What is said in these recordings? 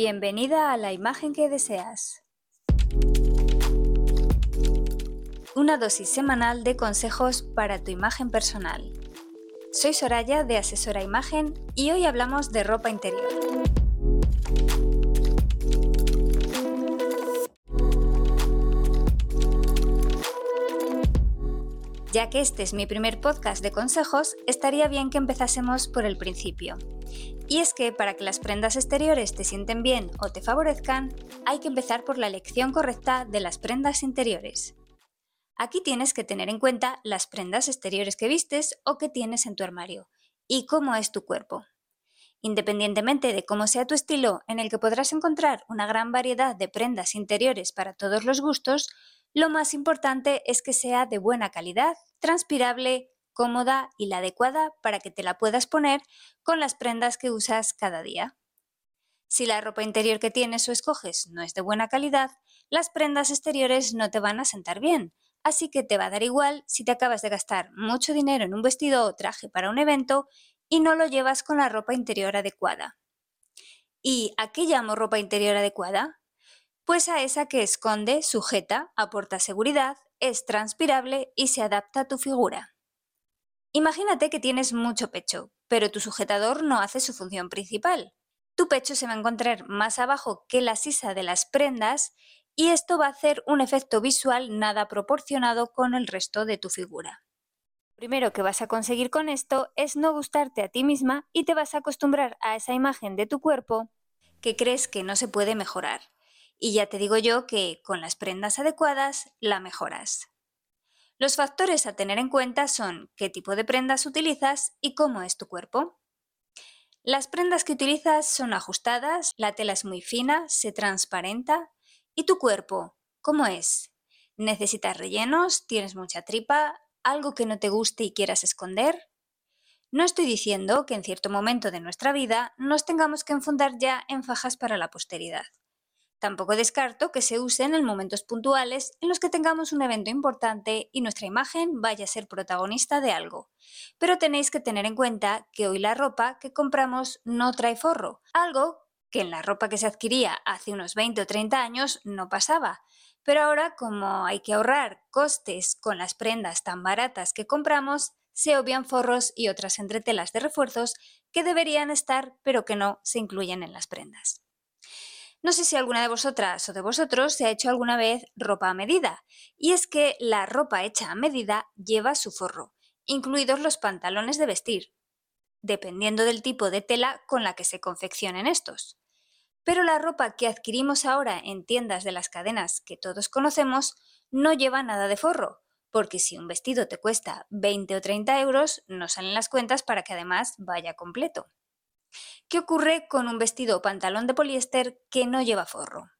Bienvenida a la imagen que deseas. Una dosis semanal de consejos para tu imagen personal. Soy Soraya de Asesora Imagen y hoy hablamos de ropa interior. Ya que este es mi primer podcast de consejos, estaría bien que empezásemos por el principio. Y es que para que las prendas exteriores te sienten bien o te favorezcan, hay que empezar por la elección correcta de las prendas interiores. Aquí tienes que tener en cuenta las prendas exteriores que vistes o que tienes en tu armario y cómo es tu cuerpo. Independientemente de cómo sea tu estilo, en el que podrás encontrar una gran variedad de prendas interiores para todos los gustos, lo más importante es que sea de buena calidad, transpirable, cómoda y la adecuada para que te la puedas poner con las prendas que usas cada día. Si la ropa interior que tienes o escoges no es de buena calidad, las prendas exteriores no te van a sentar bien, así que te va a dar igual si te acabas de gastar mucho dinero en un vestido o traje para un evento y no lo llevas con la ropa interior adecuada. ¿Y a qué llamo ropa interior adecuada? Pues a esa que esconde, sujeta, aporta seguridad, es transpirable y se adapta a tu figura. Imagínate que tienes mucho pecho, pero tu sujetador no hace su función principal. Tu pecho se va a encontrar más abajo que la sisa de las prendas y esto va a hacer un efecto visual nada proporcionado con el resto de tu figura. Primero que vas a conseguir con esto es no gustarte a ti misma y te vas a acostumbrar a esa imagen de tu cuerpo que crees que no se puede mejorar. Y ya te digo yo que con las prendas adecuadas la mejoras. Los factores a tener en cuenta son qué tipo de prendas utilizas y cómo es tu cuerpo. Las prendas que utilizas son ajustadas, la tela es muy fina, se transparenta. ¿Y tu cuerpo? ¿Cómo es? ¿Necesitas rellenos? ¿Tienes mucha tripa? ¿Algo que no te guste y quieras esconder? No estoy diciendo que en cierto momento de nuestra vida nos tengamos que enfundar ya en fajas para la posteridad. Tampoco descarto que se usen en momentos puntuales en los que tengamos un evento importante y nuestra imagen vaya a ser protagonista de algo. Pero tenéis que tener en cuenta que hoy la ropa que compramos no trae forro, algo que en la ropa que se adquiría hace unos 20 o 30 años no pasaba. Pero ahora, como hay que ahorrar costes con las prendas tan baratas que compramos, se obvian forros y otras entretelas de refuerzos que deberían estar pero que no se incluyen en las prendas. No sé si alguna de vosotras o de vosotros se ha hecho alguna vez ropa a medida, y es que la ropa hecha a medida lleva su forro, incluidos los pantalones de vestir, dependiendo del tipo de tela con la que se confeccionen estos. Pero la ropa que adquirimos ahora en tiendas de las cadenas que todos conocemos no lleva nada de forro, porque si un vestido te cuesta 20 o 30 euros, no salen las cuentas para que además vaya completo. ¿Qué ocurre con un vestido o pantalón de poliéster que no lleva forro?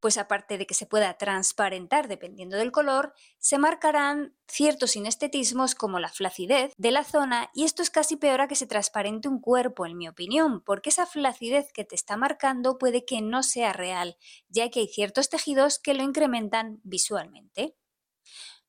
Pues aparte de que se pueda transparentar dependiendo del color, se marcarán ciertos inestetismos como la flacidez de la zona y esto es casi peor a que se transparente un cuerpo, en mi opinión, porque esa flacidez que te está marcando puede que no sea real, ya que hay ciertos tejidos que lo incrementan visualmente.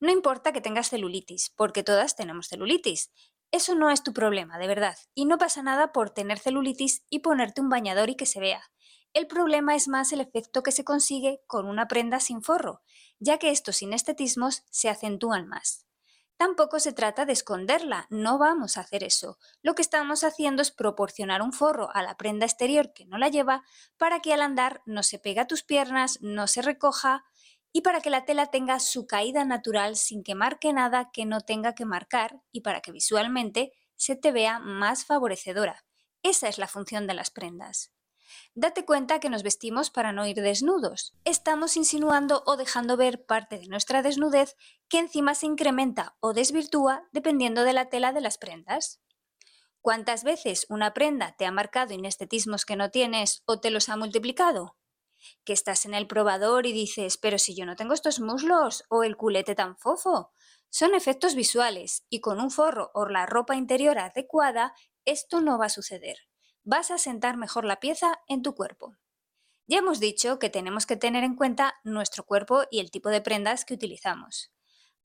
No importa que tengas celulitis, porque todas tenemos celulitis. Eso no es tu problema, de verdad, y no pasa nada por tener celulitis y ponerte un bañador y que se vea. El problema es más el efecto que se consigue con una prenda sin forro, ya que estos inestetismos se acentúan más. Tampoco se trata de esconderla, no vamos a hacer eso. Lo que estamos haciendo es proporcionar un forro a la prenda exterior que no la lleva para que al andar no se pegue a tus piernas, no se recoja y para que la tela tenga su caída natural sin que marque nada que no tenga que marcar y para que visualmente se te vea más favorecedora. Esa es la función de las prendas. Date cuenta que nos vestimos para no ir desnudos. Estamos insinuando o dejando ver parte de nuestra desnudez que encima se incrementa o desvirtúa dependiendo de la tela de las prendas. ¿Cuántas veces una prenda te ha marcado inestetismos que no tienes o te los ha multiplicado? Que estás en el probador y dices, pero si yo no tengo estos muslos o el culete tan fofo. Son efectos visuales y con un forro o la ropa interior adecuada, esto no va a suceder. Vas a sentar mejor la pieza en tu cuerpo. Ya hemos dicho que tenemos que tener en cuenta nuestro cuerpo y el tipo de prendas que utilizamos.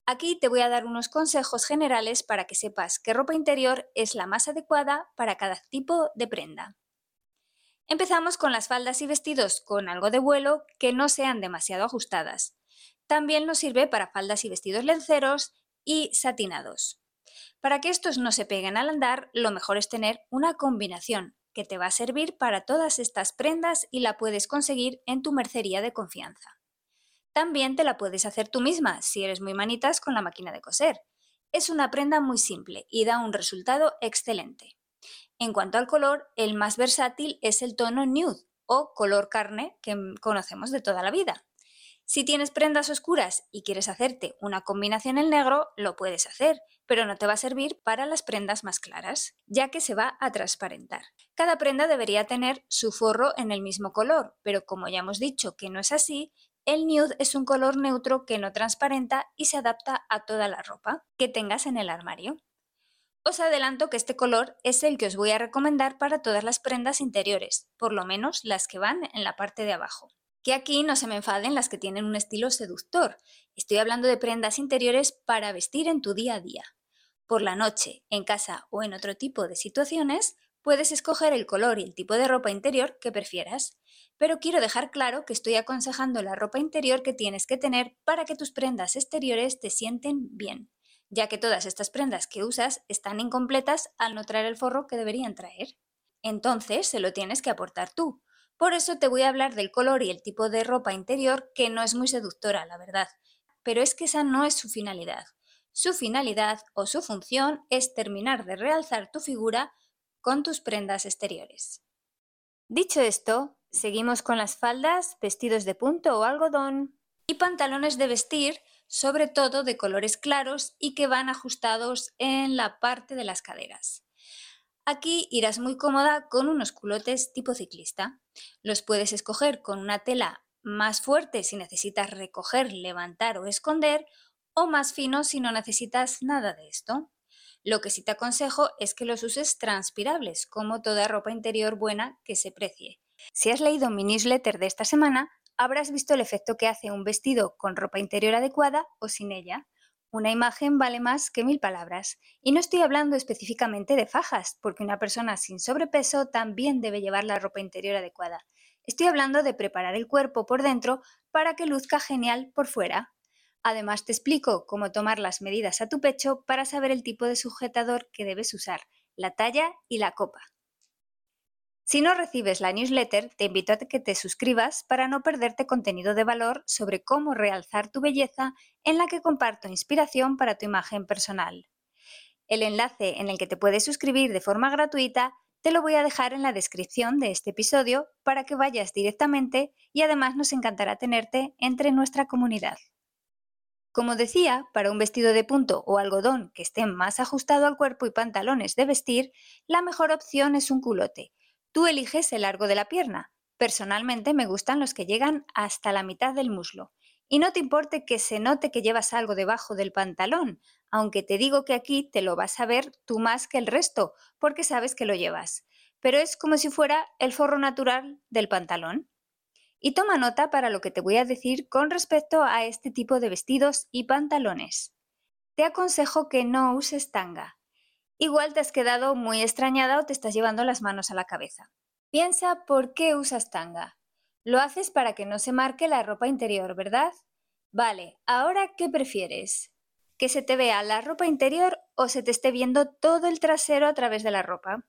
Aquí te voy a dar unos consejos generales para que sepas qué ropa interior es la más adecuada para cada tipo de prenda. Empezamos con las faldas y vestidos con algo de vuelo que no sean demasiado ajustadas. También nos sirve para faldas y vestidos lenceros y satinados. Para que estos no se peguen al andar, lo mejor es tener una combinación que te va a servir para todas estas prendas y la puedes conseguir en tu mercería de confianza. También te la puedes hacer tú misma si eres muy manitas con la máquina de coser. Es una prenda muy simple y da un resultado excelente. En cuanto al color, el más versátil es el tono nude o color carne que conocemos de toda la vida. Si tienes prendas oscuras y quieres hacerte una combinación en negro, lo puedes hacer, pero no te va a servir para las prendas más claras, ya que se va a transparentar. Cada prenda debería tener su forro en el mismo color, pero como ya hemos dicho que no es así, el nude es un color neutro que no transparenta y se adapta a toda la ropa que tengas en el armario. Os adelanto que este color es el que os voy a recomendar para todas las prendas interiores, por lo menos las que van en la parte de abajo. Que aquí no se me enfaden las que tienen un estilo seductor. Estoy hablando de prendas interiores para vestir en tu día a día. Por la noche, en casa o en otro tipo de situaciones, puedes escoger el color y el tipo de ropa interior que prefieras. Pero quiero dejar claro que estoy aconsejando la ropa interior que tienes que tener para que tus prendas exteriores te sienten bien ya que todas estas prendas que usas están incompletas al no traer el forro que deberían traer. Entonces se lo tienes que aportar tú. Por eso te voy a hablar del color y el tipo de ropa interior que no es muy seductora, la verdad. Pero es que esa no es su finalidad. Su finalidad o su función es terminar de realzar tu figura con tus prendas exteriores. Dicho esto, seguimos con las faldas, vestidos de punto o algodón y pantalones de vestir sobre todo de colores claros y que van ajustados en la parte de las caderas. Aquí irás muy cómoda con unos culotes tipo ciclista. Los puedes escoger con una tela más fuerte si necesitas recoger, levantar o esconder, o más fino si no necesitas nada de esto. Lo que sí te aconsejo es que los uses transpirables, como toda ropa interior buena que se precie. Si has leído mi newsletter de esta semana, habrás visto el efecto que hace un vestido con ropa interior adecuada o sin ella. Una imagen vale más que mil palabras. Y no estoy hablando específicamente de fajas, porque una persona sin sobrepeso también debe llevar la ropa interior adecuada. Estoy hablando de preparar el cuerpo por dentro para que luzca genial por fuera. Además te explico cómo tomar las medidas a tu pecho para saber el tipo de sujetador que debes usar, la talla y la copa. Si no recibes la newsletter, te invito a que te suscribas para no perderte contenido de valor sobre cómo realzar tu belleza en la que comparto inspiración para tu imagen personal. El enlace en el que te puedes suscribir de forma gratuita te lo voy a dejar en la descripción de este episodio para que vayas directamente y además nos encantará tenerte entre nuestra comunidad. Como decía, para un vestido de punto o algodón que esté más ajustado al cuerpo y pantalones de vestir, la mejor opción es un culote Tú eliges el largo de la pierna. Personalmente me gustan los que llegan hasta la mitad del muslo. Y no te importe que se note que llevas algo debajo del pantalón, aunque te digo que aquí te lo vas a ver tú más que el resto, porque sabes que lo llevas. Pero es como si fuera el forro natural del pantalón. Y toma nota para lo que te voy a decir con respecto a este tipo de vestidos y pantalones. Te aconsejo que no uses tanga. Igual te has quedado muy extrañada o te estás llevando las manos a la cabeza. Piensa por qué usas tanga. Lo haces para que no se marque la ropa interior, ¿verdad? Vale, ahora ¿qué prefieres? ¿Que se te vea la ropa interior o se te esté viendo todo el trasero a través de la ropa?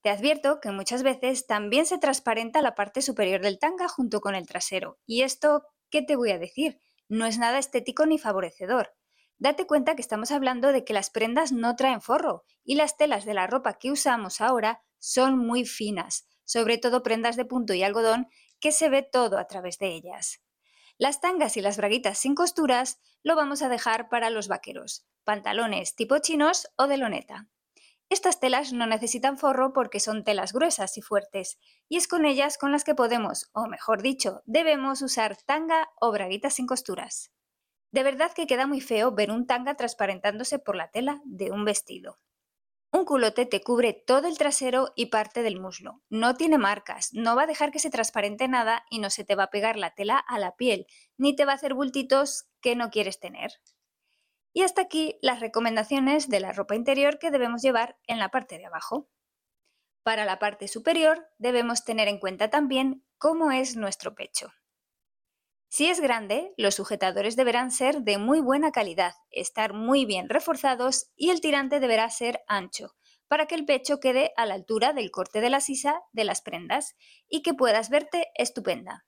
Te advierto que muchas veces también se transparenta la parte superior del tanga junto con el trasero. Y esto, ¿qué te voy a decir? No es nada estético ni favorecedor. Date cuenta que estamos hablando de que las prendas no traen forro y las telas de la ropa que usamos ahora son muy finas, sobre todo prendas de punto y algodón que se ve todo a través de ellas. Las tangas y las braguitas sin costuras lo vamos a dejar para los vaqueros, pantalones tipo chinos o de loneta. Estas telas no necesitan forro porque son telas gruesas y fuertes, y es con ellas con las que podemos, o mejor dicho, debemos usar tanga o braguitas sin costuras. De verdad que queda muy feo ver un tanga transparentándose por la tela de un vestido. Un culote te cubre todo el trasero y parte del muslo. No tiene marcas, no va a dejar que se transparente nada y no se te va a pegar la tela a la piel, ni te va a hacer bultitos que no quieres tener. Y hasta aquí las recomendaciones de la ropa interior que debemos llevar en la parte de abajo. Para la parte superior debemos tener en cuenta también cómo es nuestro pecho. Si es grande, los sujetadores deberán ser de muy buena calidad, estar muy bien reforzados y el tirante deberá ser ancho, para que el pecho quede a la altura del corte de la sisa de las prendas y que puedas verte estupenda.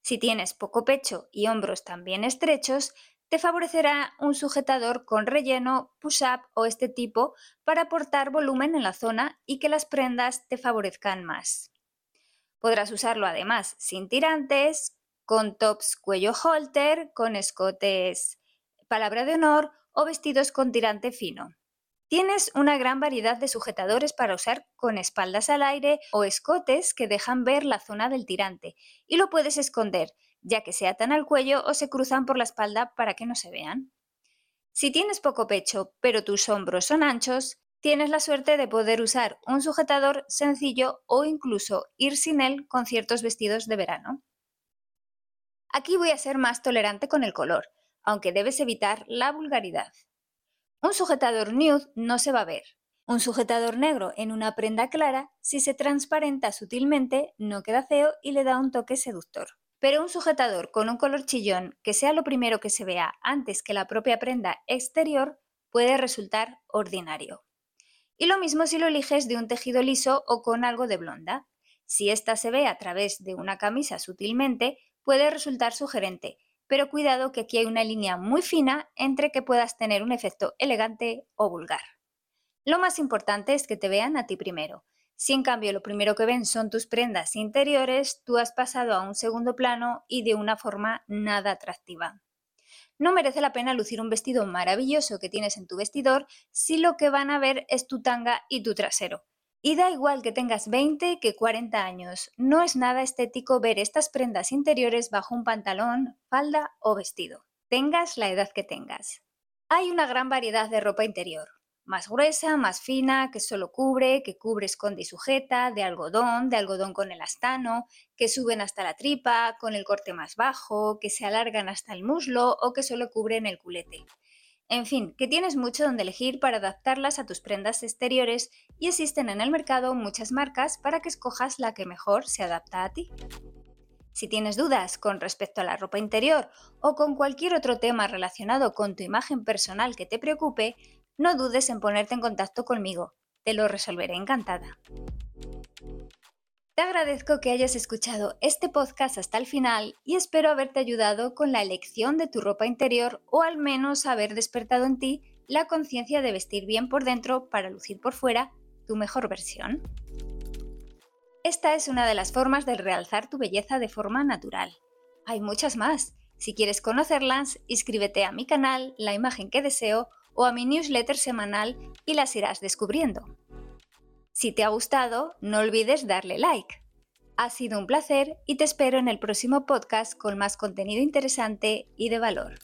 Si tienes poco pecho y hombros también estrechos, te favorecerá un sujetador con relleno, push-up o este tipo para aportar volumen en la zona y que las prendas te favorezcan más. Podrás usarlo además sin tirantes, con tops cuello halter, con escotes palabra de honor o vestidos con tirante fino. Tienes una gran variedad de sujetadores para usar con espaldas al aire o escotes que dejan ver la zona del tirante y lo puedes esconder, ya que se atan al cuello o se cruzan por la espalda para que no se vean. Si tienes poco pecho pero tus hombros son anchos, tienes la suerte de poder usar un sujetador sencillo o incluso ir sin él con ciertos vestidos de verano. Aquí voy a ser más tolerante con el color, aunque debes evitar la vulgaridad. Un sujetador nude no se va a ver. Un sujetador negro en una prenda clara, si se transparenta sutilmente, no queda feo y le da un toque seductor. Pero un sujetador con un color chillón que sea lo primero que se vea antes que la propia prenda exterior puede resultar ordinario. Y lo mismo si lo eliges de un tejido liso o con algo de blonda. Si ésta se ve a través de una camisa sutilmente, puede resultar sugerente, pero cuidado que aquí hay una línea muy fina entre que puedas tener un efecto elegante o vulgar. Lo más importante es que te vean a ti primero. Si en cambio lo primero que ven son tus prendas interiores, tú has pasado a un segundo plano y de una forma nada atractiva. No merece la pena lucir un vestido maravilloso que tienes en tu vestidor si lo que van a ver es tu tanga y tu trasero. Y da igual que tengas 20 que 40 años, no es nada estético ver estas prendas interiores bajo un pantalón, falda o vestido, tengas la edad que tengas. Hay una gran variedad de ropa interior, más gruesa, más fina, que solo cubre, que cubre, esconde y sujeta, de algodón, de algodón con elastano, que suben hasta la tripa, con el corte más bajo, que se alargan hasta el muslo o que solo cubren el culete. En fin, que tienes mucho donde elegir para adaptarlas a tus prendas exteriores y existen en el mercado muchas marcas para que escojas la que mejor se adapta a ti. Si tienes dudas con respecto a la ropa interior o con cualquier otro tema relacionado con tu imagen personal que te preocupe, no dudes en ponerte en contacto conmigo. Te lo resolveré encantada. Te agradezco que hayas escuchado este podcast hasta el final y espero haberte ayudado con la elección de tu ropa interior o al menos haber despertado en ti la conciencia de vestir bien por dentro para lucir por fuera tu mejor versión. Esta es una de las formas de realzar tu belleza de forma natural. Hay muchas más. Si quieres conocerlas, inscríbete a mi canal, La imagen que deseo, o a mi newsletter semanal y las irás descubriendo. Si te ha gustado, no olvides darle like. Ha sido un placer y te espero en el próximo podcast con más contenido interesante y de valor.